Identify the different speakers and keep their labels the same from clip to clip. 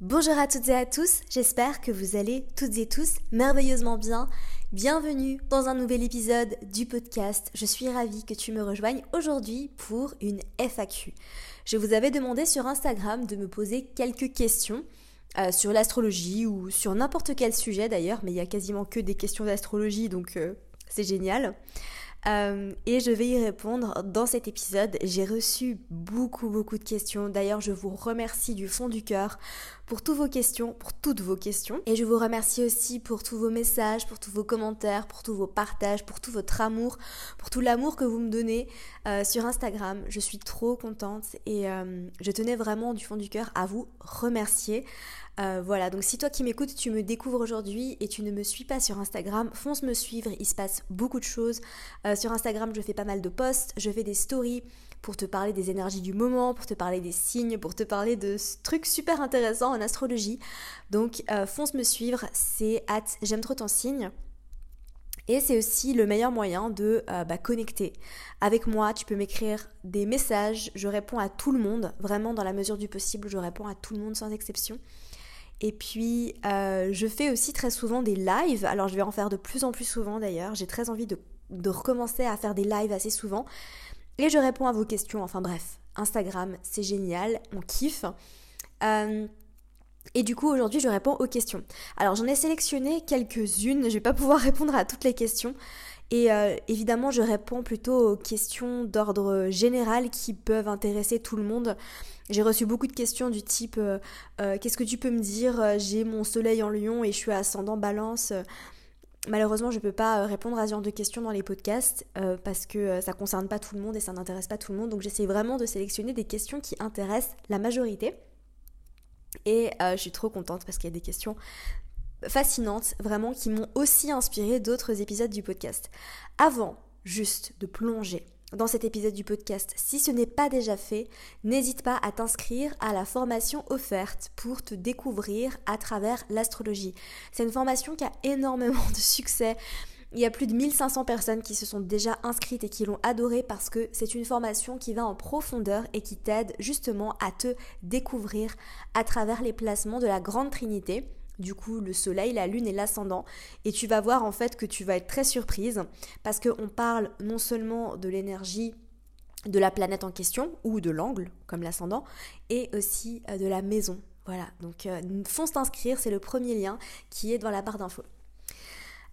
Speaker 1: Bonjour à toutes et à tous, j'espère que vous allez toutes et tous merveilleusement bien. Bienvenue dans un nouvel épisode du podcast. Je suis ravie que tu me rejoignes aujourd'hui pour une FAQ. Je vous avais demandé sur Instagram de me poser quelques questions euh, sur l'astrologie ou sur n'importe quel sujet d'ailleurs, mais il y a quasiment que des questions d'astrologie donc euh, c'est génial. Euh, et je vais y répondre dans cet épisode. J'ai reçu beaucoup beaucoup de questions. D'ailleurs, je vous remercie du fond du cœur pour toutes vos questions, pour toutes vos questions. Et je vous remercie aussi pour tous vos messages, pour tous vos commentaires, pour tous vos partages, pour tout votre amour, pour tout l'amour que vous me donnez euh, sur Instagram. Je suis trop contente et euh, je tenais vraiment du fond du cœur à vous remercier. Euh, voilà, donc si toi qui m'écoutes, tu me découvres aujourd'hui et tu ne me suis pas sur Instagram, fonce me suivre, il se passe beaucoup de choses. Euh, sur Instagram, je fais pas mal de posts, je fais des stories pour te parler des énergies du moment, pour te parler des signes, pour te parler de trucs super intéressants en astrologie. Donc euh, fonce me suivre, c'est at j'aime trop ton signe. Et c'est aussi le meilleur moyen de bah, connecter avec moi. Tu peux m'écrire des messages, je réponds à tout le monde, vraiment dans la mesure du possible, je réponds à tout le monde sans exception. Et puis, euh, je fais aussi très souvent des lives. Alors, je vais en faire de plus en plus souvent d'ailleurs. J'ai très envie de, recommencer à faire des lives assez souvent. Et je réponds à vos questions. Enfin bref, Instagram, c'est génial. On kiffe. Euh, et du coup, aujourd'hui, je réponds aux questions. Alors, j'en ai sélectionné quelques-unes. Je ne vais pas pouvoir répondre à toutes les questions. Et euh, évidemment, je réponds plutôt aux questions d'ordre général qui peuvent intéresser tout le monde. J'ai reçu beaucoup de questions du type euh, euh, Qu'est-ce que tu peux me dire J'ai mon soleil en lion et je suis ascendant balance. Malheureusement, je ne peux pas répondre à ce genre de questions dans les podcasts parce que ça ne concerne pas tout le monde et ça n'intéresse pas tout le monde. Donc j'essaie vraiment de sélectionner des questions qui intéressent la majorité. Et je suis trop contente parce qu'il y a des questions fascinantes, vraiment, qui m'ont aussi inspiré d'autres épisodes du podcast. Avant juste de plonger dans cet épisode du podcast, si ce n'est pas déjà fait, n'hésite pas à t'inscrire à la formation offerte pour te découvrir à travers l'astrologie. C'est une formation qui a énormément de succès. Il y a plus de 1500 personnes qui se sont déjà inscrites et qui l'ont adoré parce que c'est une formation qui va en profondeur et qui t'aide justement à te découvrir à travers les placements de la Grande Trinité du coup le soleil, la lune et l'ascendant. Et tu vas voir en fait que tu vas être très surprise parce qu'on parle non seulement de l'énergie de la planète en question ou de l'angle comme l'ascendant et aussi euh, de la maison. Voilà, donc euh, fonce t'inscrire, c'est le premier lien qui est dans la barre d'infos.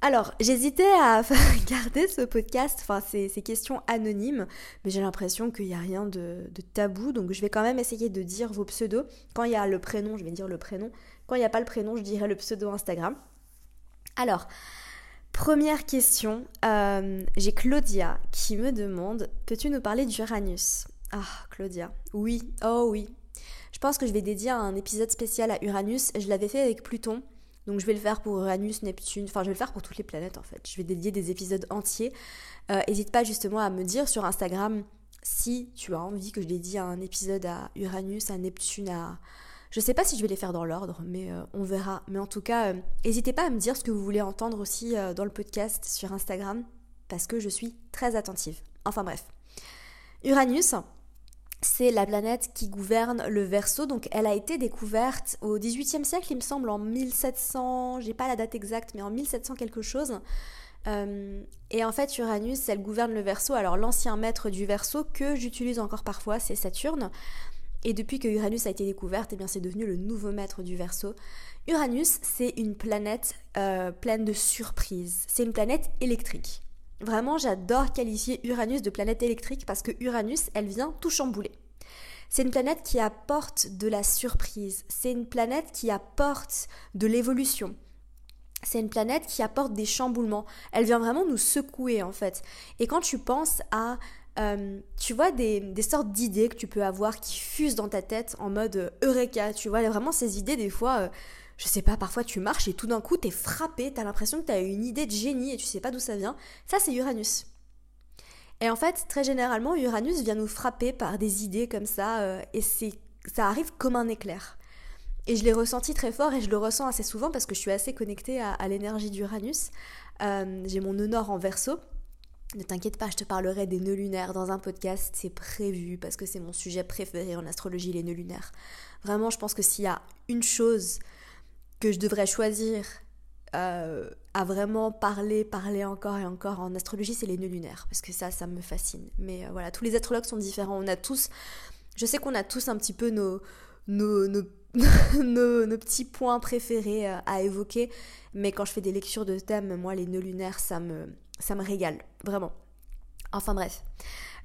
Speaker 1: Alors, j'hésitais à garder ce podcast, enfin ces, questions anonymes, mais j'ai l'impression qu'il n'y a rien de, tabou, donc je vais quand même essayer de dire vos pseudos. Quand il y a le prénom, je vais dire le prénom. Quand il n'y a pas le prénom, je dirais le pseudo Instagram. Alors, première question, euh, j'ai Claudia qui me demande, peux-tu nous parler d'Uranus? Ah, Claudia, oui, oh oui. Je pense que je vais dédier un épisode spécial à Uranus. Je l'avais fait avec Pluton. Donc je vais le faire pour Uranus, Neptune, enfin je vais le faire pour toutes les planètes en fait. Je vais dédier des épisodes entiers. N'hésite euh, pas justement à me dire sur Instagram si tu as envie que je dédie un épisode à Uranus, à Neptune, à, je sais pas si je vais les faire dans l'ordre, mais euh, on verra. Mais en tout cas, euh, n'hésitez pas à me dire ce que vous voulez entendre aussi euh, dans le podcast sur Instagram, parce que je suis très attentive. Enfin bref. Uranus, c'est la planète qui gouverne le Verseau, donc elle a été découverte au XVIIIe siècle, il me semble, en 1700, j'ai pas la date exacte, mais en 1700 quelque chose. et en fait, Uranus, elle gouverne le Verseau. Alors l'ancien maître du Verseau que j'utilise encore parfois, c'est Saturne. Et depuis que Uranus a été découverte, eh bien c'est devenu le nouveau maître du Verseau. Uranus, c'est une planète euh, pleine de surprises. C'est une planète électrique. Vraiment, j'adore qualifier Uranus de planète électrique parce que Uranus, elle vient tout chambouler. C'est une planète qui apporte de la surprise. C'est une planète qui apporte de l'évolution. C'est une planète qui apporte des chamboulements. Elle vient vraiment nous secouer en fait. Et quand tu penses à euh, tu vois des, sortes d'idées que tu peux avoir qui fusent dans ta tête en mode euh, Eureka, tu vois, vraiment ces idées des fois, euh, je sais pas, parfois tu marches et tout d'un coup t'es frappé, t'as l'impression que t'as une idée de génie et tu sais pas d'où ça vient, ça c'est Uranus. Et en fait, très généralement, Uranus vient nous frapper par des idées comme ça et c'est ça arrive comme un éclair. Et je l'ai ressenti très fort et je le ressens assez souvent parce que je suis assez connectée à, à l'énergie d'Uranus. J'ai mon honneur en verso Ne t'inquiète pas, je te parlerai des nœuds lunaires dans un podcast, c'est prévu parce que c'est mon sujet préféré en astrologie, les nœuds lunaires. Vraiment, je pense que s'il y a une chose que je devrais choisir euh, à vraiment parler, parler encore et encore en astrologie, c'est les nœuds lunaires, parce que ça, ça me fascine. Mais euh, voilà, tous les astrologues sont différents. On a tous, je sais qu'on a tous un petit peu nos, nos, nos, nos, petits points préférés euh, à évoquer, mais quand je fais des lectures de thèmes, moi, les nœuds lunaires, ça me, ça me régale, vraiment. Enfin bref.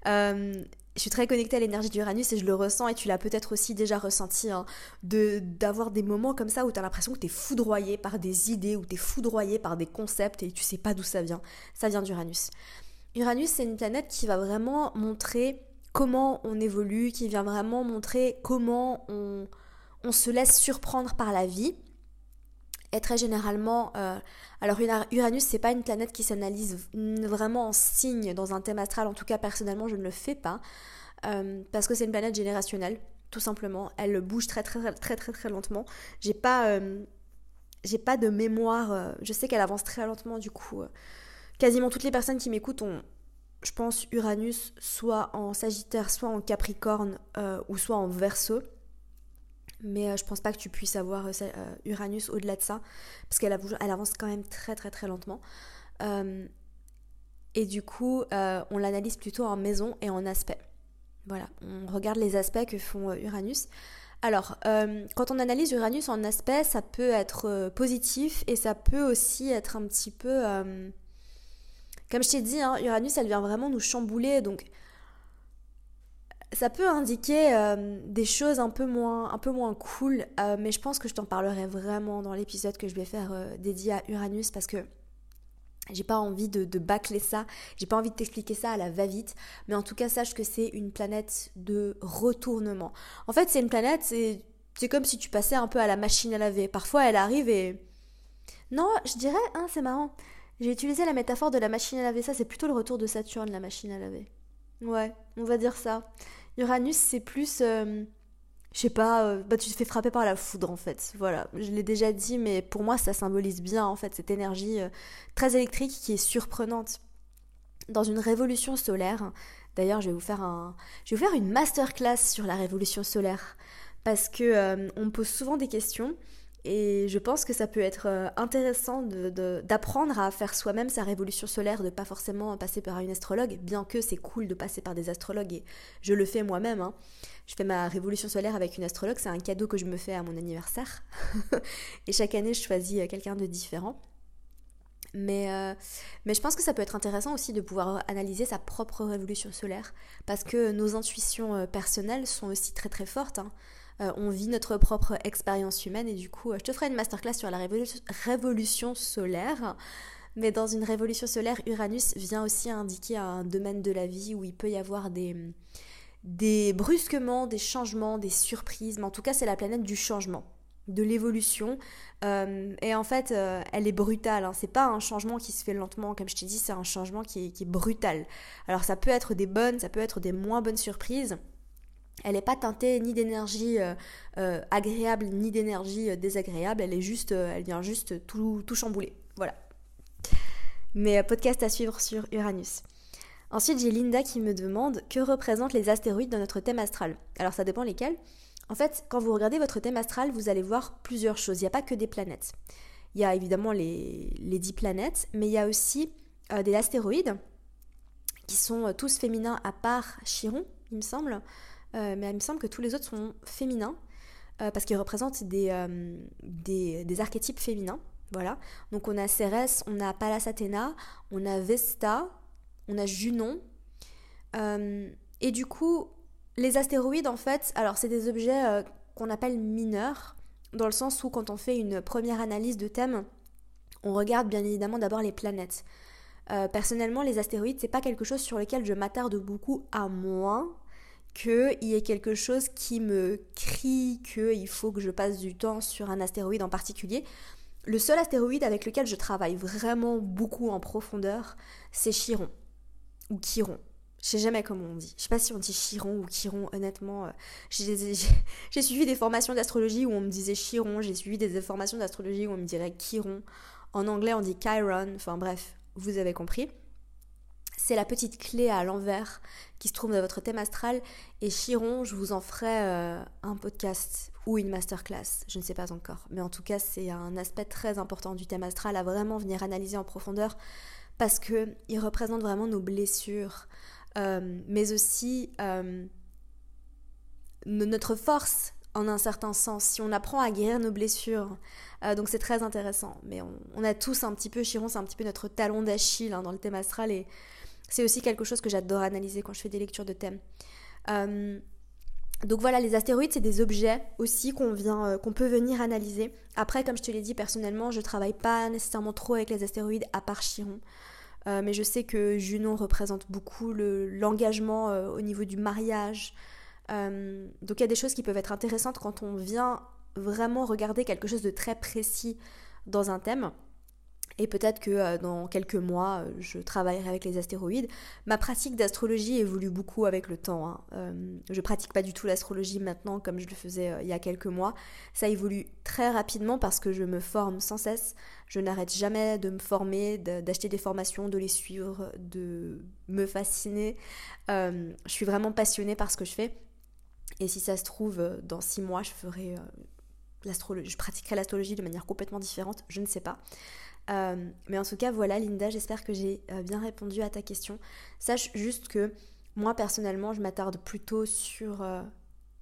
Speaker 1: Euh, je suis très connectée à l'énergie d'Uranus et je le ressens et tu l'as peut-être aussi déjà ressenti, hein, d'avoir des moments comme ça où tu as l'impression que tu es foudroyé par des idées, ou tu es foudroyé par des concepts et tu sais pas d'où ça vient. Ça vient d'Uranus. Uranus, c'est une planète qui va vraiment montrer comment on évolue, qui vient vraiment montrer comment on, on se laisse surprendre par la vie et très généralement, euh, alors Uranus, c'est pas une planète qui s'analyse vraiment en signe dans un thème astral. En tout cas, personnellement, je ne le fais pas euh, parce que c'est une planète générationnelle, tout simplement. Elle bouge très très très très très, lentement. J'ai pas euh, j'ai pas de mémoire. je sais qu'elle avance très lentement, du coup. quasiment toutes les personnes qui m'écoutent ont, je pense, Uranus soit en Sagittaire, soit en Capricorne ou soit en Verseau. Mais euh, je pense pas que tu puisses avoir euh, euh, Uranus au-delà de ça, parce qu'elle elle avance quand même très très très lentement. et du coup, on l'analyse plutôt en maison et en aspect. Voilà, on regarde les aspects que font Uranus. Alors, quand on analyse Uranus en aspect, ça peut être positif et ça peut aussi être un petit peu... comme je t'ai dit, hein, Uranus, elle vient vraiment nous chambouler, donc ça peut indiquer euh, des choses un peu moins, un peu moins cool, euh, mais je pense que je t'en parlerai vraiment dans l'épisode que je vais faire euh, dédié à Uranus parce que j'ai pas envie de, bâcler ça, j'ai pas envie de t'expliquer ça à la va-vite, mais en tout cas sache que c'est une planète de retournement. En fait, c'est une planète, c'est, c'est comme si tu passais un peu à la machine à laver. Parfois, elle arrive et. Non, je dirais, hein, c'est marrant. J'ai utilisé la métaphore de la machine à laver, ça c'est plutôt le retour de Saturne, la machine à laver. Ouais, on va dire ça. Uranus, c'est plus. Euh, je sais pas, euh, bah, tu te fais frapper par la foudre en fait. Voilà, je l'ai déjà dit, mais pour moi, ça symbolise bien en fait cette énergie euh, très électrique qui est surprenante. Dans une révolution solaire, d'ailleurs, je vais vous faire un, je vais vous faire une masterclass sur la révolution solaire parce que on me pose souvent des questions et je pense que ça peut être euh, intéressant d'apprendre à faire soi-même sa révolution solaire, de pas forcément passer par une astrologue, bien que c'est cool de passer par des astrologues et je le fais moi-même. Hein. Je fais ma révolution solaire avec une astrologue, c'est un cadeau que je me fais à mon anniversaire. et chaque année, je choisis euh, quelqu'un de différent. Mais, euh, mais je pense que ça peut être intéressant aussi de pouvoir analyser sa propre révolution solaire, parce que nos intuitions personnelles sont aussi très très fortes. Hein. Euh, on vit notre propre expérience humaine et du coup, euh, je te ferai une masterclass sur la révolution solaire. Mais dans une révolution solaire, Uranus vient aussi indiquer un domaine de la vie où il peut y avoir des, des brusquements, des changements, des surprises. Mais en tout cas, c'est la planète du changement, de l'évolution. Euh, et en fait, elle est brutale. Hein. C'est pas un changement qui se fait lentement, comme je t'ai dit, c'est un changement qui est, qui est brutal. Alors ça peut être des bonnes, ça peut être des moins bonnes surprises. Elle n'est pas teintée ni d'énergie euh, euh, agréable ni d'énergie euh, désagréable. Elle est juste, elle vient juste tout, tout chambouler. Voilà. Mais podcast à suivre sur Uranus. Ensuite, j'ai Linda qui me demande que représentent les astéroïdes dans notre thème astral? Alors, ça dépend lesquels. En fait, quand vous regardez votre thème astral, vous allez voir plusieurs choses. Il n'y a pas que des planètes. Il y a évidemment les, les dix planètes, mais il y a aussi des astéroïdes qui sont tous féminins à part Chiron, il me semble. Euh, mais il me semble que tous les autres sont féminins, euh, parce qu'ils représentent euh, des, archétypes féminins. Voilà. Donc on a Cérès, on a Pallas Athéna, on a Vesta, on a Junon. et du coup, les astéroïdes, en fait, alors c'est des objets qu'on appelle mineurs, dans le sens où quand on fait une première analyse de thème, on regarde bien évidemment d'abord les planètes. personnellement, les astéroïdes, c'est pas quelque chose sur lequel je m'attarde beaucoup, à moins qu'il y ait quelque chose qui me crie qu'il faut que je passe du temps sur un astéroïde en particulier. Le seul astéroïde avec lequel je travaille vraiment beaucoup en profondeur, c'est Chiron. Ou Chiron. Je sais jamais comment on dit. Je sais pas si on dit Chiron ou Chiron, honnêtement. Euh, j'ai suivi des formations d'astrologie où on me disait Chiron, j'ai suivi des formations d'astrologie où on me dirait Chiron. En anglais, on dit Chiron. Enfin bref, vous avez compris c'est la petite clé à l'envers qui se trouve dans votre thème astral. Et Chiron, je vous en ferai euh, un podcast ou une masterclass, je ne sais pas encore. Mais en tout cas, c'est un aspect très important du thème astral à vraiment venir analyser en profondeur parce qu'il représente vraiment nos blessures, euh, mais aussi euh, notre force en un certain sens, si on apprend à guérir nos blessures. donc c'est très intéressant. Mais on, a tous un petit peu, Chiron, c'est un petit peu notre talon d'Achille hein, dans le thème astral. Et c'est aussi quelque chose que j'adore analyser quand je fais des lectures de thèmes. Euh, donc voilà, les astéroïdes, c'est des objets aussi euh, qu'on peut venir analyser. Après, comme je te l'ai dit personnellement, je travaille pas nécessairement trop avec les astéroïdes à part Chiron. Euh, mais je sais que Junon représente beaucoup l'engagement au niveau du mariage. donc il y a des choses qui peuvent être intéressantes quand on vient vraiment regarder quelque chose de très précis dans un thème. Et peut-être que euh, dans quelques mois, euh, je travaillerai avec les astéroïdes. Ma pratique d'astrologie évolue beaucoup avec le temps. Hein. Euh, je pratique pas du tout l'astrologie maintenant comme je le faisais il y a quelques mois. Ça évolue très rapidement parce que je me forme sans cesse. Je n'arrête jamais de me former, d'acheter des formations, de les suivre, de me fasciner. je suis vraiment passionnée par ce que je fais. Et si ça se trouve, dans six mois, je ferai l'astrologie, je pratiquerai l'astrologie de manière complètement différente. Je ne sais pas. Euh, mais en tout cas, voilà, Linda, j'espère que j'ai euh, bien répondu à ta question. Sache juste que moi, personnellement, je m'attarde plutôt sur euh,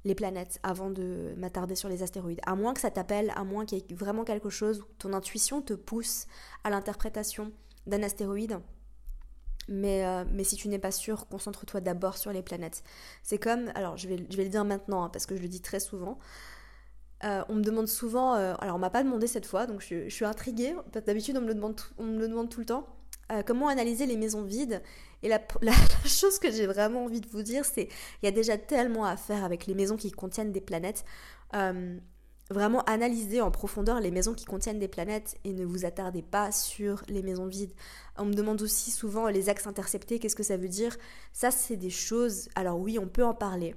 Speaker 1: les planètes avant de m'attarder sur les astéroïdes. À moins que ça t'appelle, à moins qu'il y ait vraiment quelque chose où ton intuition te pousse à l'interprétation d'un astéroïde. Mais, si tu n'es pas sûr, concentre-toi d'abord sur les planètes. C'est comme, alors je vais, je vais le dire maintenant, hein, parce que je le dis très souvent, euh, on me demande souvent, euh, alors on m'a pas demandé cette fois, donc je, suis intriguée. D'habitude, on, me le demande tout le temps. Euh, comment analyser les maisons vides? Et la, chose que j'ai vraiment envie de vous dire, c'est il y a déjà tellement à faire avec les maisons qui contiennent des planètes. vraiment analyser en profondeur les maisons qui contiennent des planètes et ne vous attardez pas sur les maisons vides. On me demande aussi souvent les axes interceptés, qu'est-ce que ça veut dire? Ça, c'est des choses. Alors oui, on peut en parler,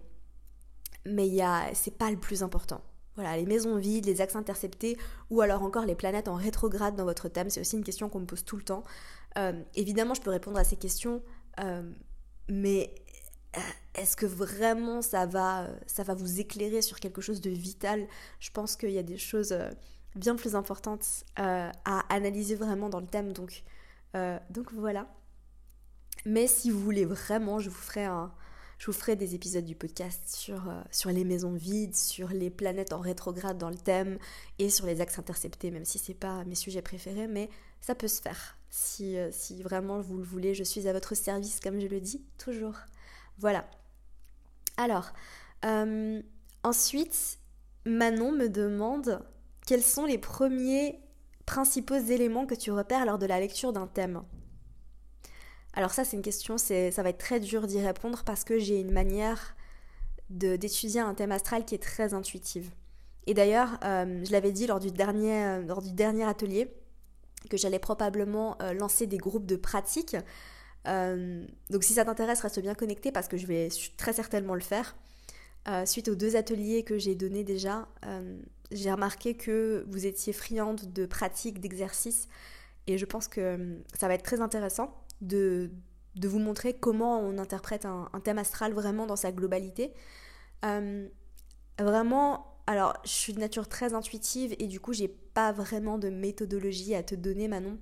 Speaker 1: mais c'est pas le plus important. Voilà, les maisons vides, les axes interceptés, ou alors encore les planètes en rétrograde dans votre thème, c'est aussi une question qu'on me pose tout le temps. Euh, évidemment, je peux répondre à ces questions, euh, mais euh, est-ce que vraiment ça va, ça va vous éclairer sur quelque chose de vital? Je pense qu'il y a des choses bien plus importantes à analyser vraiment dans le thème, donc, donc voilà. Mais si vous voulez vraiment, je vous ferai un, je vous ferai des épisodes du podcast sur, euh, sur les maisons vides, sur les planètes en rétrograde dans le thème et sur les axes interceptés, même si c'est pas mes sujets préférés, mais ça peut se faire. Si, euh, vraiment vous le voulez, je suis à votre service, comme je le dis toujours. Voilà. Alors, euh, ensuite, Manon me demande quels sont les premiers principaux éléments que tu repères lors de la lecture d'un thème. Alors ça, c'est une question, ça va être très dur d'y répondre parce que j'ai une manière d'étudier un thème astral qui est très intuitive. Et d'ailleurs, euh, je l'avais dit lors du, dernier, euh, lors du dernier atelier que j'allais probablement euh, lancer des groupes de pratique. donc si ça t'intéresse, reste bien connecté parce que je vais très certainement le faire. suite aux deux ateliers que j'ai donnés déjà, j'ai remarqué que vous étiez friande de pratique, d'exercice, et je pense que ça va être très intéressant de, de vous montrer comment on interprète un, thème astral vraiment dans sa globalité. Euh, vraiment, alors je suis de nature très intuitive et du coup j'ai pas vraiment de méthodologie à te donner Manon.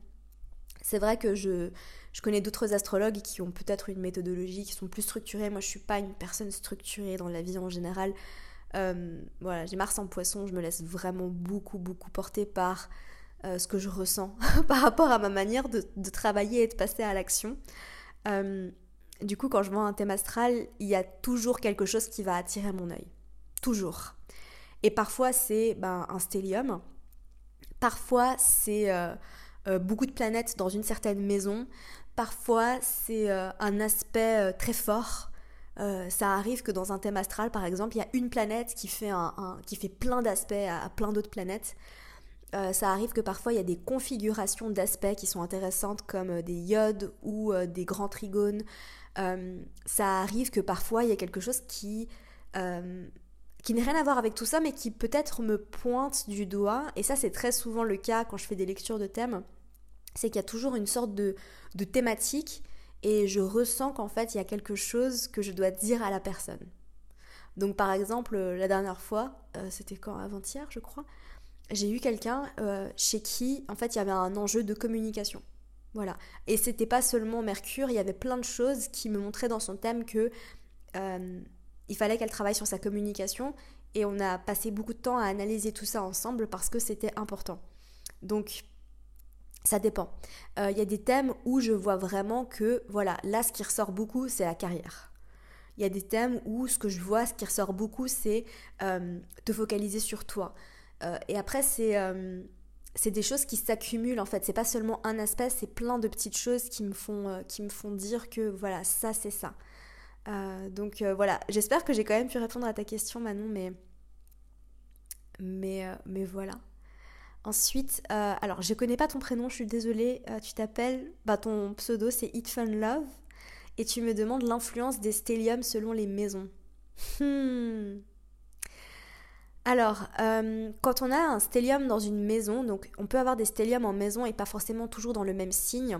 Speaker 1: C'est vrai que je, je connais d'autres astrologues qui ont peut-être une méthodologie, qui sont plus structurées. Moi je suis pas une personne structurée dans la vie en général. Euh, voilà, j'ai Mars en poisson, je me laisse vraiment beaucoup beaucoup porter par euh, ce que je ressens par rapport à ma manière de, travailler et de passer à l'action. Euh, du coup, quand je vois un thème astral, il y a toujours quelque chose qui va attirer mon œil. Toujours. Et parfois, c'est ben, un stélium. Parfois, c'est euh, beaucoup de planètes dans une certaine maison. Parfois, c'est un aspect très fort. ça arrive que dans un thème astral, par exemple, il y a une planète qui fait, un, qui fait plein d'aspects à, plein d'autres planètes. Euh, ça arrive que parfois il y a des configurations d'aspects qui sont intéressantes comme euh, des iodes ou euh, des grands trigones. ça arrive que parfois il y a quelque chose qui, qui n'a rien à voir avec tout ça mais qui peut-être me pointe du doigt. Et ça c'est très souvent le cas quand je fais des lectures de thèmes. C'est qu'il y a toujours une sorte de, de thématique et je ressens qu'en fait il y a quelque chose que je dois dire à la personne. Donc par exemple, la dernière fois, c'était quand avant-hier je crois, j'ai eu quelqu'un chez qui en fait il y avait un enjeu de communication. Voilà. Et c'était pas seulement Mercure, il y avait plein de choses qui me montraient dans son thème que euh, il fallait qu'elle travaille sur sa communication et on a passé beaucoup de temps à analyser tout ça ensemble parce que c'était important. Donc ça dépend. Euh, il y a des thèmes où je vois vraiment que, voilà, là ce qui ressort beaucoup, c'est la carrière. Il y a des thèmes où ce que je vois, ce qui ressort beaucoup, c'est euh, te focaliser sur toi. Et après, c'est c'est des choses qui s'accumulent en fait. C'est pas seulement un aspect, c'est plein de petites choses qui me font, euh, qui me font dire que voilà, ça c'est ça. Euh, donc euh, voilà, j'espère que j'ai quand même pu répondre à ta question Manon, mais mais, mais voilà. Ensuite, alors je connais pas ton prénom, je suis désolée. tu t'appelles, bah ton pseudo c'est It Fun Love, et tu me demandes l'influence des stelliums selon les maisons. Hmm. Alors, euh, quand on a un stellium dans une maison, donc on peut avoir des stelliums en maison et pas forcément toujours dans le même signe.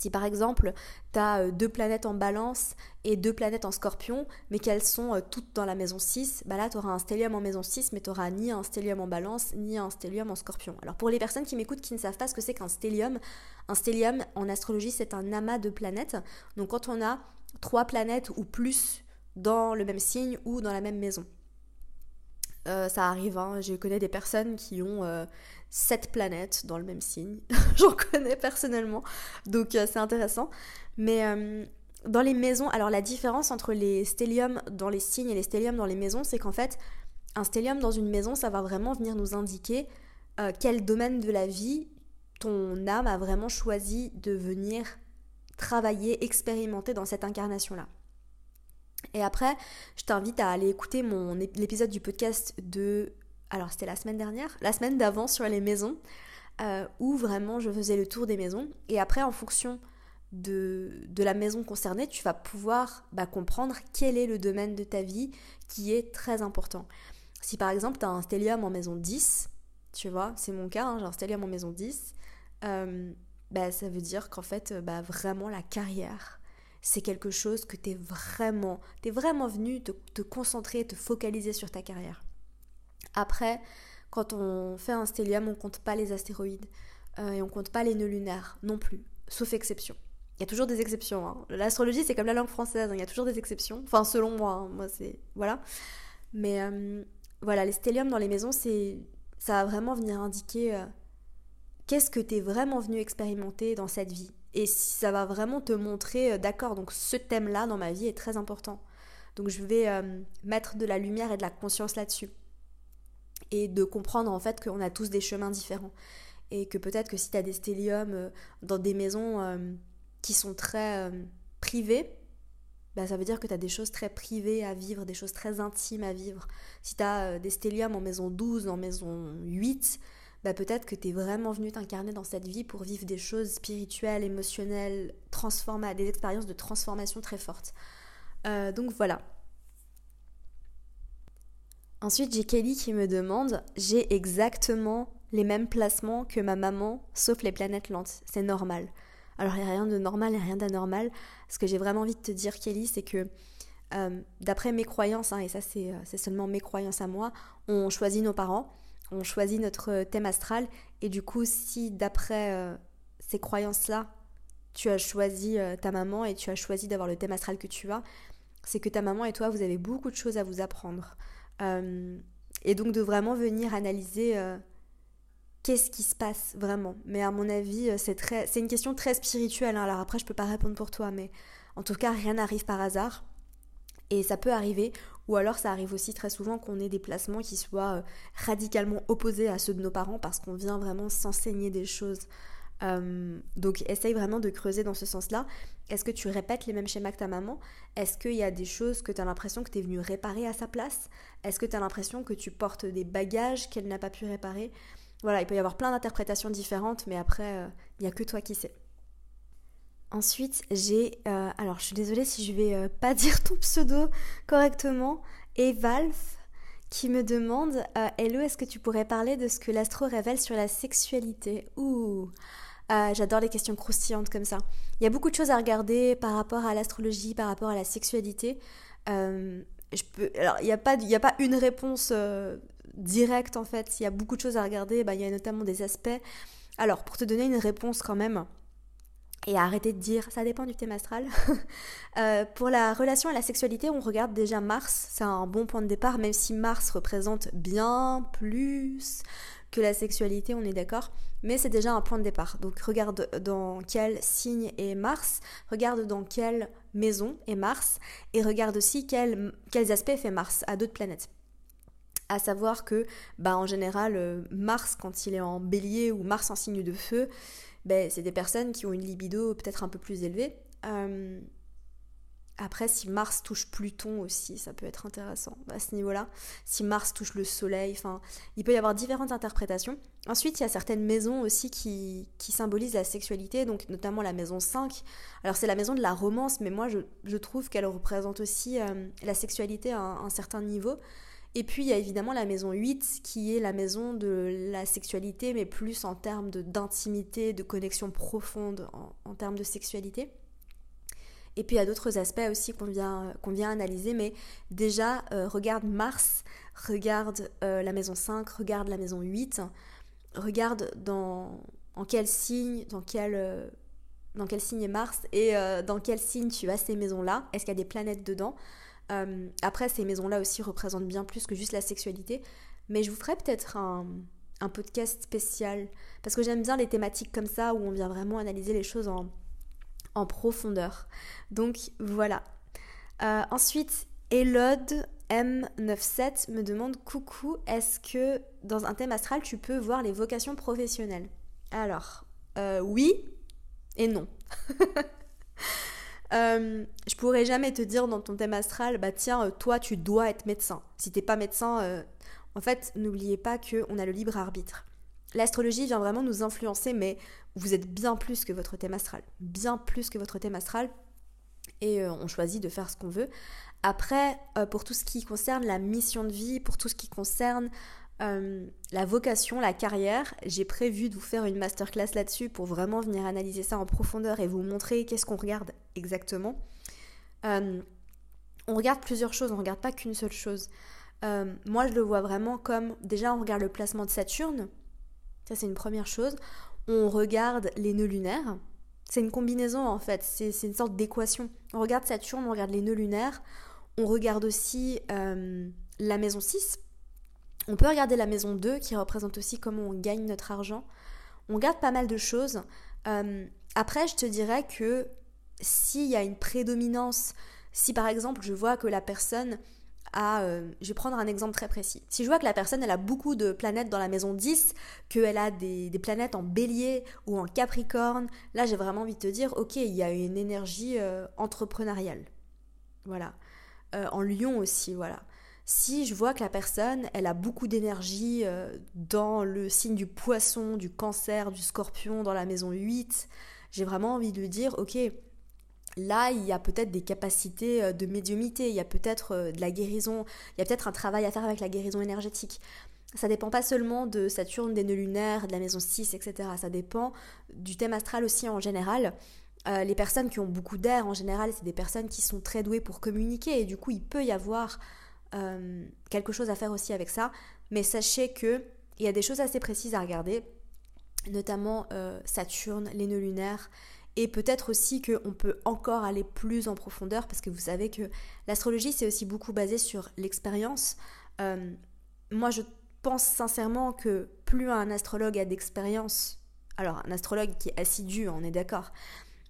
Speaker 1: Si par exemple, tu as euh, deux planètes en balance et deux planètes en scorpion, mais qu'elles sont euh, toutes dans la maison 6, bah là tu auras un stellium en maison 6, mais tu n'auras ni un stellium en balance, ni un stellium en scorpion. Alors pour les personnes qui m'écoutent qui ne savent pas ce que c'est qu'un stellium, un stellium en astrologie c'est un amas de planètes. Donc quand on a trois planètes ou plus dans le même signe ou dans la même maison. Euh, ça arrive, hein. je connais des personnes qui ont euh, sept planètes dans le même signe. J'en connais personnellement, donc euh, c'est intéressant. Mais dans les maisons, alors la différence entre les stelliums dans les signes et les stelliums dans les maisons, c'est qu'en fait, un stellium dans une maison, ça va vraiment venir nous indiquer quel domaine de la vie ton âme a vraiment choisi de venir travailler, expérimenter dans cette incarnation-là. Et après, je t'invite à aller écouter mon l'épisode du podcast de alors c'était la semaine dernière, la semaine d'avant sur les maisons, euh, où vraiment je faisais le tour des maisons. Et après, en fonction de, de la maison concernée, tu vas pouvoir bah, comprendre quel est le domaine de ta vie qui est très important. Si par exemple tu as un stellium en maison 10, tu vois, c'est mon cas, hein, j'ai un stellium en maison 10, euh, bah, ça veut dire qu'en fait, bah, vraiment la carrière, c'est quelque chose que tu es vraiment, vraiment venu te, te concentrer, te focaliser sur ta carrière. Après, quand on fait un stellium, on compte pas les astéroïdes euh, et on compte pas les nœuds lunaires non plus, sauf exception. Il y a toujours des exceptions. Hein. L'astrologie, c'est comme la langue française, hein. il y a toujours des exceptions. Enfin, selon moi, hein. moi c'est voilà. Mais euh, voilà, les stelliums dans les maisons, c'est ça va vraiment venir indiquer euh, qu'est-ce que tu es vraiment venu expérimenter dans cette vie et ça va vraiment te montrer, euh, d'accord, donc ce thème-là dans ma vie est très important. Donc je vais euh, mettre de la lumière et de la conscience là-dessus. Et de comprendre en fait qu'on a tous des chemins différents. Et que peut-être que si tu as des stelliums euh, dans des maisons qui sont très privées, bah, ça veut dire que tu as des choses très privées à vivre, des choses très intimes à vivre. Si tu as des stelliums en maison 12, en maison 8, bah, peut-être que tu es vraiment venu t'incarner dans cette vie pour vivre des choses spirituelles, émotionnelles, des expériences de transformation très fortes. Euh, donc voilà. Ensuite, j'ai Kelly qui me demande j'ai exactement les mêmes placements que ma maman, sauf les planètes lentes. C'est normal. Alors, il n'y a rien de normal et rien d'anormal. Ce que j'ai vraiment envie de te dire, Kelly, c'est que euh, d'après mes croyances, hein, et ça euh, c'est seulement mes croyances à moi, on choisit nos parents on choisit notre thème astral et du coup si d'après euh, ces croyances-là, tu as choisi euh, ta maman et tu as choisi d'avoir le thème astral que tu as, c'est que ta maman et toi, vous avez beaucoup de choses à vous apprendre. Euh, et donc de vraiment venir analyser qu'est-ce qui se passe vraiment. Mais à mon avis, c'est très, c'est une question très spirituelle. Hein. Alors après, je peux pas répondre pour toi, mais en tout cas, rien n'arrive par hasard. Et ça peut arriver, ou alors ça arrive aussi très souvent qu'on ait des placements qui soient euh, radicalement opposés à ceux de nos parents parce qu'on vient vraiment s'enseigner des choses. Donc essaye vraiment de creuser dans ce sens-là. Est-ce que tu répètes les mêmes schémas que ta maman? Est-ce qu'il y a des choses que tu as l'impression que tu es venu réparer à sa place? Est-ce que tu as l'impression que tu portes des bagages qu'elle n'a pas pu réparer? Voilà, il peut y avoir plein d'interprétations différentes, mais après, euh, il n'y a que toi qui sais. Ensuite, j'ai. Euh, alors, je suis désolée si je vais euh, pas dire ton pseudo correctement. Et Valve qui me demande euh, Hello, est-ce que tu pourrais parler de ce que l'astro révèle sur la sexualité? Ouh J'adore les questions croustillantes comme ça. Il y a beaucoup de choses à regarder par rapport à l'astrologie, par rapport à la sexualité. alors, il n'y a, pas, a pas une réponse directe en fait. Il y a beaucoup de choses à regarder. Bah, il y a notamment des aspects. Alors, pour te donner une réponse quand même, et arrêter de dire ça dépend du thème astral. Euh, pour la relation à la sexualité, on regarde déjà Mars, c'est un bon point de départ, même si Mars représente bien plus que la sexualité, on est d'accord, mais c'est déjà un point de départ. Donc regarde dans quel signe est Mars, regarde dans quelle maison est Mars, et regarde aussi quels aspects fait Mars à d'autres planètes. À savoir que, bah, en général, euh, Mars, quand il est en bélier ou Mars en signe de feu, ben, c'est des personnes qui ont une libido peut-être un peu plus élevée. Euh, après, si Mars touche Pluton aussi, ça peut être intéressant à ce niveau-là. Si Mars touche le Soleil, enfin, il peut y avoir différentes interprétations. Ensuite, il y a certaines maisons aussi qui, symbolisent la sexualité, donc notamment la maison 5. Alors, c'est la maison de la romance, mais moi, je, je trouve qu'elle représente aussi euh, la sexualité à un certain niveau. Et puis il y a évidemment la maison 8 qui est la maison de la sexualité, mais plus en termes d'intimité, de, connexion profonde en, termes de sexualité. Et puis il y a d'autres aspects aussi qu'on vient, vient analyser, mais déjà euh, regarde Mars, regarde euh, la maison 5, regarde la maison 8, regarde dans, en quel signe, dans quel, euh, dans quel signe est Mars et dans quel signe tu as ces maisons-là, est-ce qu'il y a des planètes dedans? Euh, après, ces maisons-là aussi représentent bien plus que juste la sexualité. Mais je vous ferai peut-être un, podcast spécial. Parce que j'aime bien les thématiques comme ça où on vient vraiment analyser les choses en, profondeur. Donc voilà. Euh, ensuite, Elod M97 me demande Coucou, est-ce que dans un thème astral tu peux voir les vocations professionnelles? Alors, euh, oui et non. Euh, je pourrais jamais te dire dans ton thème astral, bah tiens, euh, toi tu dois être médecin. Si t'es pas médecin, euh, en fait, n'oubliez pas qu'on a le libre arbitre. L'astrologie vient vraiment nous influencer, mais vous êtes bien plus que votre thème astral. Bien plus que votre thème astral. Et on choisit de faire ce qu'on veut. Après, pour tout ce qui concerne la mission de vie, pour tout ce qui concerne euh, la vocation, la carrière, j'ai prévu de vous faire une masterclass là-dessus pour vraiment venir analyser ça en profondeur et vous montrer qu'est-ce qu'on regarde exactement. Euh, on regarde plusieurs choses, on ne regarde pas qu'une seule chose. Euh, moi, je le vois vraiment comme déjà, on regarde le placement de Saturne, ça c'est une première chose. On regarde les nœuds lunaires, c'est une combinaison en fait, c'est une sorte d'équation. On regarde Saturne, on regarde les nœuds lunaires, on regarde aussi la maison 6 on peut regarder la maison 2 qui représente aussi comment on gagne notre argent. On garde pas mal de choses. Euh, après, je te dirais que s'il y a une prédominance, si par exemple je vois que la personne a, euh, je vais prendre un exemple très précis. Si je vois que la personne elle a beaucoup de planètes dans la maison 10, qu'elle a des, planètes en bélier ou en capricorne, là j'ai vraiment envie de te dire, ok, il y a une énergie euh, entrepreneuriale. Voilà. en lion aussi, voilà si je vois que la personne, elle a beaucoup d'énergie euh, dans le signe du poisson, du cancer, du scorpion, dans la maison 8, j'ai vraiment envie de dire, ok, là, il y a peut-être des capacités euh, de médiumité, il y a peut-être euh, de la guérison, il y a peut-être un travail à faire avec la guérison énergétique. Ça dépend pas seulement de Saturne, des nœuds lunaires, de la maison 6, etc. Ça dépend du thème astral aussi en général. les personnes qui ont beaucoup d'air, en général, c'est des personnes qui sont très douées pour communiquer et du coup, il peut y avoir euh, quelque chose à faire aussi avec ça. Mais sachez que il y a des choses assez précises à regarder, notamment euh, Saturne, les nœuds lunaires, et peut-être aussi qu'on peut encore aller plus en profondeur, parce que vous savez que l'astrologie, c'est aussi beaucoup basé sur l'expérience. Euh, moi, je pense sincèrement que plus un astrologue a d'expérience, alors un astrologue qui est assidu, on est d'accord,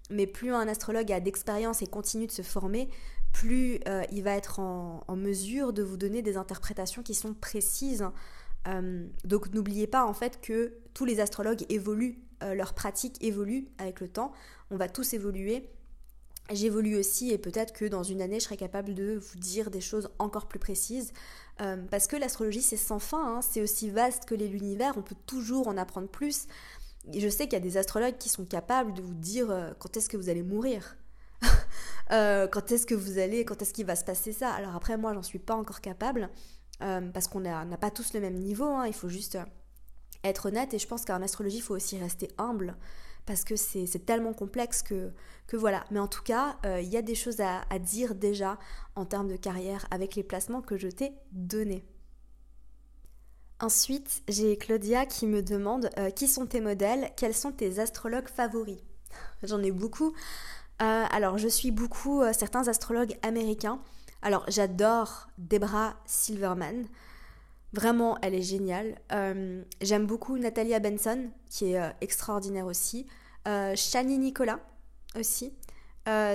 Speaker 1: mais plus un astrologue a d'expérience et continue de se former, plus euh, il va être en, mesure de vous donner des interprétations qui sont précises. Euh, donc n'oubliez pas en fait que tous les astrologues évoluent, euh, leur pratique évolue avec le temps, on va tous évoluer. J'évolue aussi et peut-être que dans une année je serai capable de vous dire des choses encore plus précises parce que l'astrologie c'est sans fin, hein. c'est aussi vaste que l'univers, on peut toujours en apprendre plus. Et je sais qu'il y a des astrologues qui sont capables de vous dire quand est-ce que vous allez mourir. Euh, quand est-ce que vous allez, quand est-ce qu'il va se passer ça? Alors après, moi, j'en suis pas encore capable, euh, parce qu'on n'a pas tous le même niveau, hein. il faut juste être honnête et je pense qu'en astrologie, il faut aussi rester humble parce que c'est tellement complexe que, voilà. Mais en tout cas, euh, il y a des choses à, dire déjà en termes de carrière avec les placements que je t'ai donnés. Ensuite, j'ai Claudia qui me demande euh, qui sont tes modèles, quels sont tes astrologues favoris? J'en ai beaucoup. Euh, alors, je suis beaucoup certains astrologues américains. Alors, j'adore Debra Silverman. Vraiment, elle est géniale. Euh, j'aime beaucoup Natalia Benson, qui est euh, extraordinaire aussi. Euh, Shani Nicolas aussi.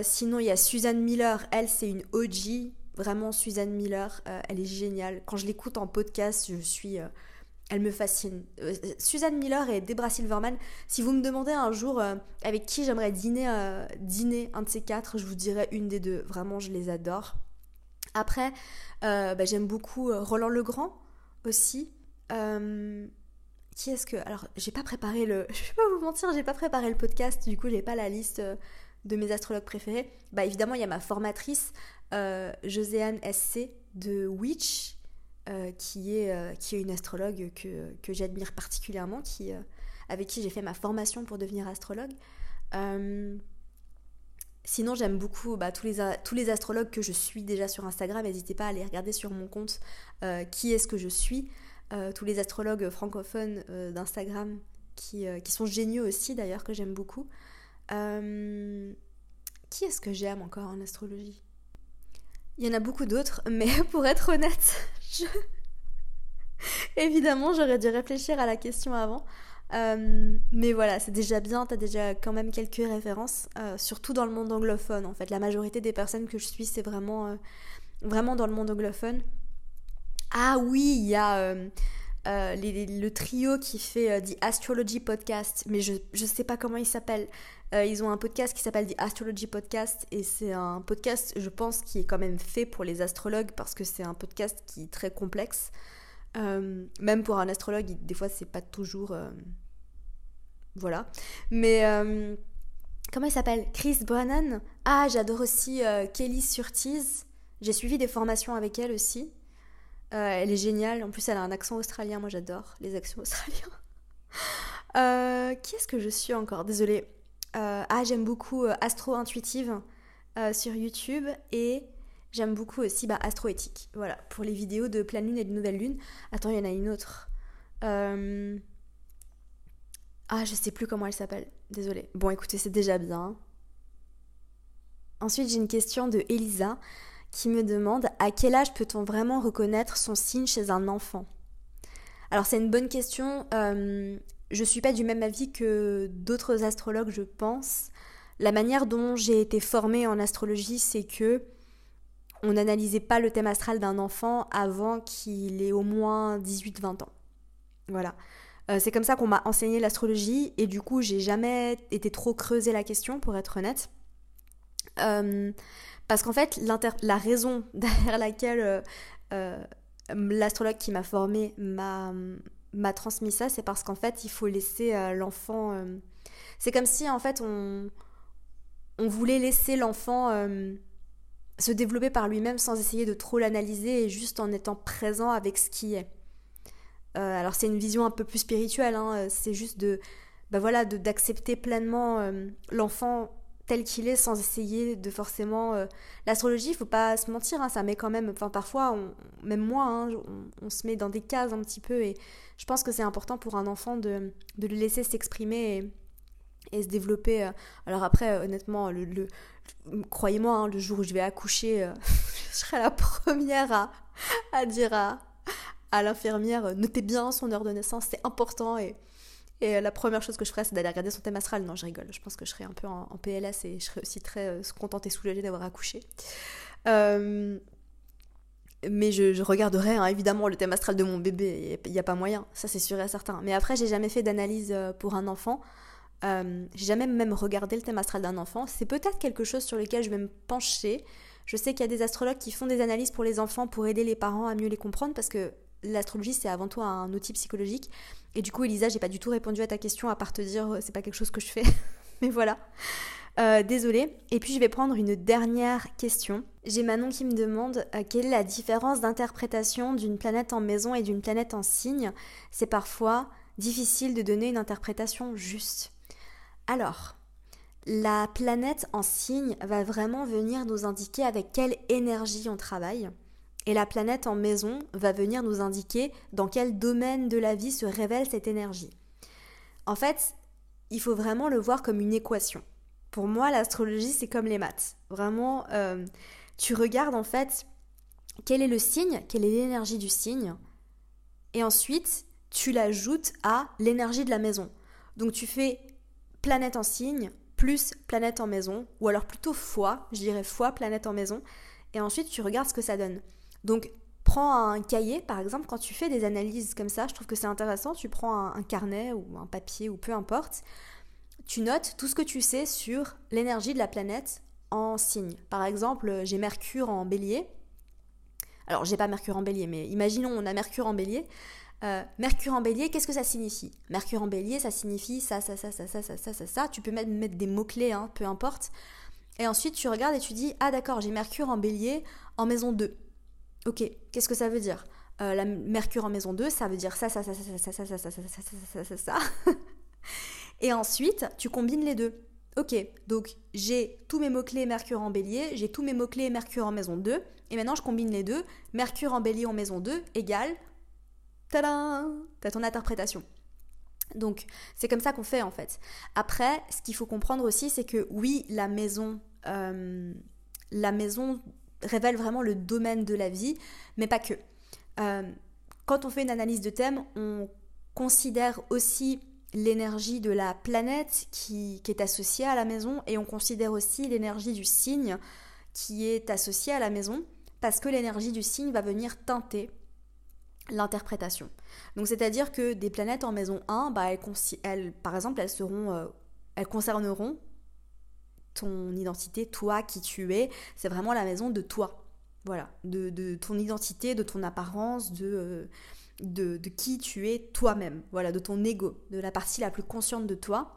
Speaker 1: sinon, il y a Suzanne Miller. Elle, c'est une OG. Vraiment, Suzanne Miller, elle est géniale. Quand je l'écoute en podcast, je suis... elle me fascine. Suzanne Miller et Debra Silverman, si vous me demandez un jour avec qui j'aimerais dîner, dîner, un de ces quatre, je vous dirais une des deux. Vraiment, je les adore. Après, bah, j'aime beaucoup Roland Legrand aussi. Euh, qui est-ce que. Alors, j'ai pas préparé le. Je vais pas vous mentir, j'ai pas préparé le podcast, du coup, j'ai pas la liste euh, de mes astrologues préférés. Bah, évidemment, il y a ma formatrice, euh, Joséanne SC de Witch, euh, qui, est, qui est une astrologue que, que j'admire particulièrement, qui, avec qui j'ai fait ma formation pour devenir astrologue. Sinon, j'aime beaucoup bah, tous, les, tous les astrologues que je suis déjà sur Instagram. N'hésitez pas à aller regarder sur mon compte euh, qui est-ce que je suis. Euh, tous les astrologues francophones euh, d'Instagram qui, qui, sont géniaux aussi, d'ailleurs, que j'aime beaucoup. qui est-ce que j'aime encore en astrologie? Il y en a beaucoup d'autres, mais pour être honnête, évidemment, j'aurais dû réfléchir à la question avant. Euh, mais voilà, c'est déjà bien, tu as déjà quand même quelques références, euh, surtout dans le monde anglophone en fait. La majorité des personnes que je suis, c'est vraiment, euh, vraiment dans le monde anglophone. Ah oui, il y a le trio qui fait The Astrology Podcast, mais je ne sais pas comment il s'appelle. Ils ont un podcast qui s'appelle The Astrology Podcast et c'est un podcast, je pense, qui est quand même fait pour les astrologues parce que c'est un podcast qui est très complexe. Euh, même pour un astrologue, des fois, c'est pas toujours. Euh, voilà. Mais. Euh, comment il s'appelle? Chris Brennan Ah, j'adore aussi Kelly Surtees. J'ai suivi des formations avec elle aussi. elle est géniale. En plus, elle a un accent australien. Moi, j'adore les accents australiens. qui est-ce que je suis encore? Désolée. Ah, j'aime beaucoup Astro Intuitive sur YouTube et J'aime beaucoup aussi bah, Astroéthique, voilà, pour les vidéos de pleine lune et de nouvelle lune. Attends, il y en a une autre. Euh, ah, je sais plus comment elle s'appelle, désolée. Bon, écoutez, c'est déjà bien. Ensuite, j'ai une question de Elisa qui me demande à quel âge peut-on vraiment reconnaître son signe chez un enfant? Alors, c'est une bonne question. Euh, je suis pas du même avis que d'autres astrologues, je pense. La manière dont j'ai été formée en astrologie, c'est que on n'analysait pas le thème astral d'un enfant avant qu'il ait au moins 18-20 ans. Voilà. Euh, c'est comme ça qu'on m'a enseigné l'astrologie et du coup j'ai jamais été trop creusé la question pour être honnête. Euh, parce qu'en fait la raison derrière laquelle euh, l'astrologue qui m'a formé m'a m'a transmis ça, c'est parce qu'en fait il faut laisser l'enfant... c'est comme si en fait on, on voulait laisser l'enfant se développer par lui-même sans essayer de trop l'analyser et juste en étant présent avec ce qui est. Euh, alors c'est une vision un peu plus spirituelle, hein, c'est juste de, bah voilà, d'accepter pleinement euh, l'enfant tel qu'il est sans essayer de forcément... Euh, l'astrologie, faut pas se mentir, hein, ça met quand même... Enfin parfois, même moi, hein, on, se met dans des cases un petit peu et je pense que c'est important pour un enfant de, de le laisser s'exprimer et se développer. Euh, alors après, euh, honnêtement, croyez-moi, hein, le jour où je vais accoucher, euh, je serai la première à, à dire à, à l'infirmière, notez bien son heure de naissance, c'est important. Et, et la première chose que je ferai, c'est d'aller regarder son thème astral. Non, je rigole. Je pense que je serai un peu en, PLS et je serai aussi très contente et soulagée d'avoir accouché. Mais je, regarderai hein, évidemment le thème astral de mon bébé. Il n'y a, pas moyen, ça c'est sûr et certain. Mais après, j'ai jamais fait d'analyse pour un enfant. Euh, j'ai jamais même regardé le thème astral d'un enfant. C'est peut-être quelque chose sur lequel je vais me pencher. Je sais qu'il y a des astrologues qui font des analyses pour les enfants pour aider les parents à mieux les comprendre parce que l'astrologie c'est avant tout un outil psychologique. Et du coup, Elisa, j'ai pas du tout répondu à ta question à part te dire euh, c'est pas quelque chose que je fais. Mais voilà. Euh, désolée. Et puis je vais prendre une dernière question. J'ai Manon qui me demande quelle est la différence d'interprétation d'une planète en maison et d'une planète en signe? C'est parfois difficile de donner une interprétation juste. Alors, la planète en signe va vraiment venir nous indiquer avec quelle énergie on travaille. Et la planète en maison va venir nous indiquer dans quel domaine de la vie se révèle cette énergie. En fait, il faut vraiment le voir comme une équation. Pour moi, l'astrologie, c'est comme les maths. Vraiment, euh, tu regardes en fait quel est le signe, quelle est l'énergie du signe, et ensuite, tu l'ajoutes à l'énergie de la maison. Donc tu fais planète en signe plus planète en maison, ou alors plutôt fois, je dirais fois planète en maison, et ensuite tu regardes ce que ça donne. Donc prends un cahier, par exemple, quand tu fais des analyses comme ça, je trouve que c'est intéressant, tu prends un, carnet ou un papier ou peu importe, tu notes tout ce que tu sais sur l'énergie de la planète en signe. Par exemple, j'ai Mercure en bélier. Alors, j'ai pas Mercure en bélier, mais imaginons on a Mercure en bélier. Euh, Mercure en bélier, qu'est-ce que ça signifie Mercure en bélier, ça signifie ça, ça, ça, ça, ça, ça, ça, ça, ça. Tu peux mettre des mots-clés, hein, peu importe. Et ensuite, tu regardes et tu dis Ah, d'accord, j'ai Mercure en bélier en maison 2. Ok, qu'est-ce que ça veut dire la Mercure en maison 2, ça veut dire ça, ça, ça, ça, ça, ça, ça, ça, ça, ça, ça, ça, ça. Et ensuite, tu combines les deux. Ok, donc j'ai tous mes mots-clés Mercure en bélier, j'ai tous mes mots-clés Mercure en maison 2, et maintenant je combine les deux. Mercure en bélier en maison 2 égale Tadam T'as ton interprétation. Donc, c'est comme ça qu'on fait en fait. Après, ce qu'il faut comprendre aussi, c'est que oui, la maison, euh, révèle vraiment le domaine de la vie, mais pas que. Euh, quand on fait une analyse de thème, on considère aussi l'énergie de la planète qui, qui, est associée à la maison et on considère aussi l'énergie du signe qui est associée à la maison parce que l'énergie du signe va venir teinter l'interprétation. Donc c'est-à-dire que des planètes en maison 1, bah, elles, par exemple, elles, seront, euh, elles concerneront ton identité, toi, qui tu es. C'est vraiment la maison de toi. Voilà, de, de ton identité, de ton apparence, de, euh, de, qui tu es toi-même. Voilà, de ton ego, de la partie la plus consciente de toi.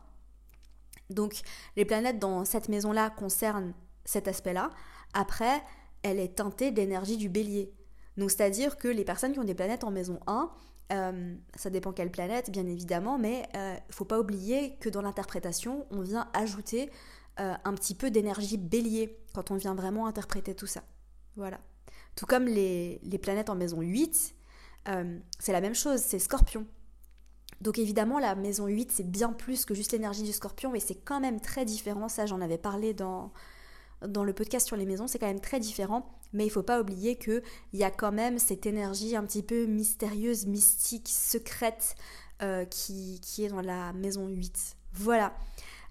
Speaker 1: Donc les planètes dans cette maison-là concernent cet aspect-là. Après, elle est teintée d'énergie du bélier. Donc c'est-à-dire que les personnes qui ont des planètes en maison 1, euh, ça dépend quelle planète bien évidemment, mais il euh, faut pas oublier que dans l'interprétation, on vient ajouter euh, un petit peu d'énergie bélier quand on vient vraiment interpréter tout ça. Voilà. Tout comme les, les planètes en maison 8, c'est la même chose, c'est scorpion. Donc évidemment, la maison 8, c'est bien plus que juste l'énergie du scorpion, mais c'est quand même très différent. Ça, j'en avais parlé dans, dans le podcast sur les maisons, c'est quand même très différent. Mais il faut pas oublier qu'il y a quand même cette énergie un petit peu mystérieuse, mystique, secrète euh, qui, qui, est dans la maison 8. Voilà.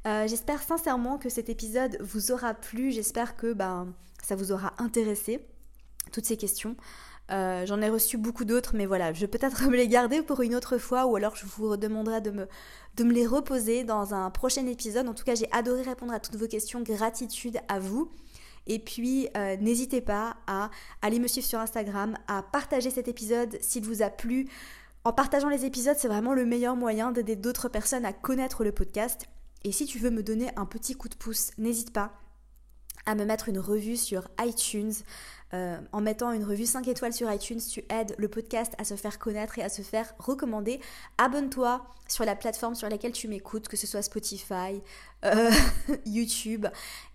Speaker 1: Euh, j'espère sincèrement que cet épisode vous aura plu. J'espère que ben, ça vous aura intéressé, toutes ces questions. Euh, j'en ai reçu beaucoup d'autres, mais voilà, je vais peut-être me les garder pour une autre fois, ou alors je vous demanderai de me, les reposer dans un prochain épisode. En tout cas, j'ai adoré répondre à toutes vos questions. Gratitude à vous. Et puis, euh, n'hésitez pas à aller me suivre sur Instagram, à partager cet épisode s'il vous a plu. En partageant les épisodes, c'est vraiment le meilleur moyen d'aider d'autres personnes à connaître le podcast. Et si tu veux me donner un petit coup de pouce, n'hésite pas à me mettre une revue sur iTunes. Euh, en mettant une revue 5 étoiles sur iTunes, tu aides le podcast à se faire connaître et à se faire recommander. Abonne-toi sur la plateforme sur laquelle tu m'écoutes, que ce soit Spotify, euh, YouTube,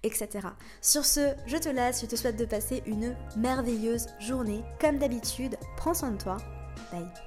Speaker 1: etc. Sur ce, je te laisse, je te souhaite de passer une merveilleuse journée. Comme d'habitude, prends soin de toi. Bye.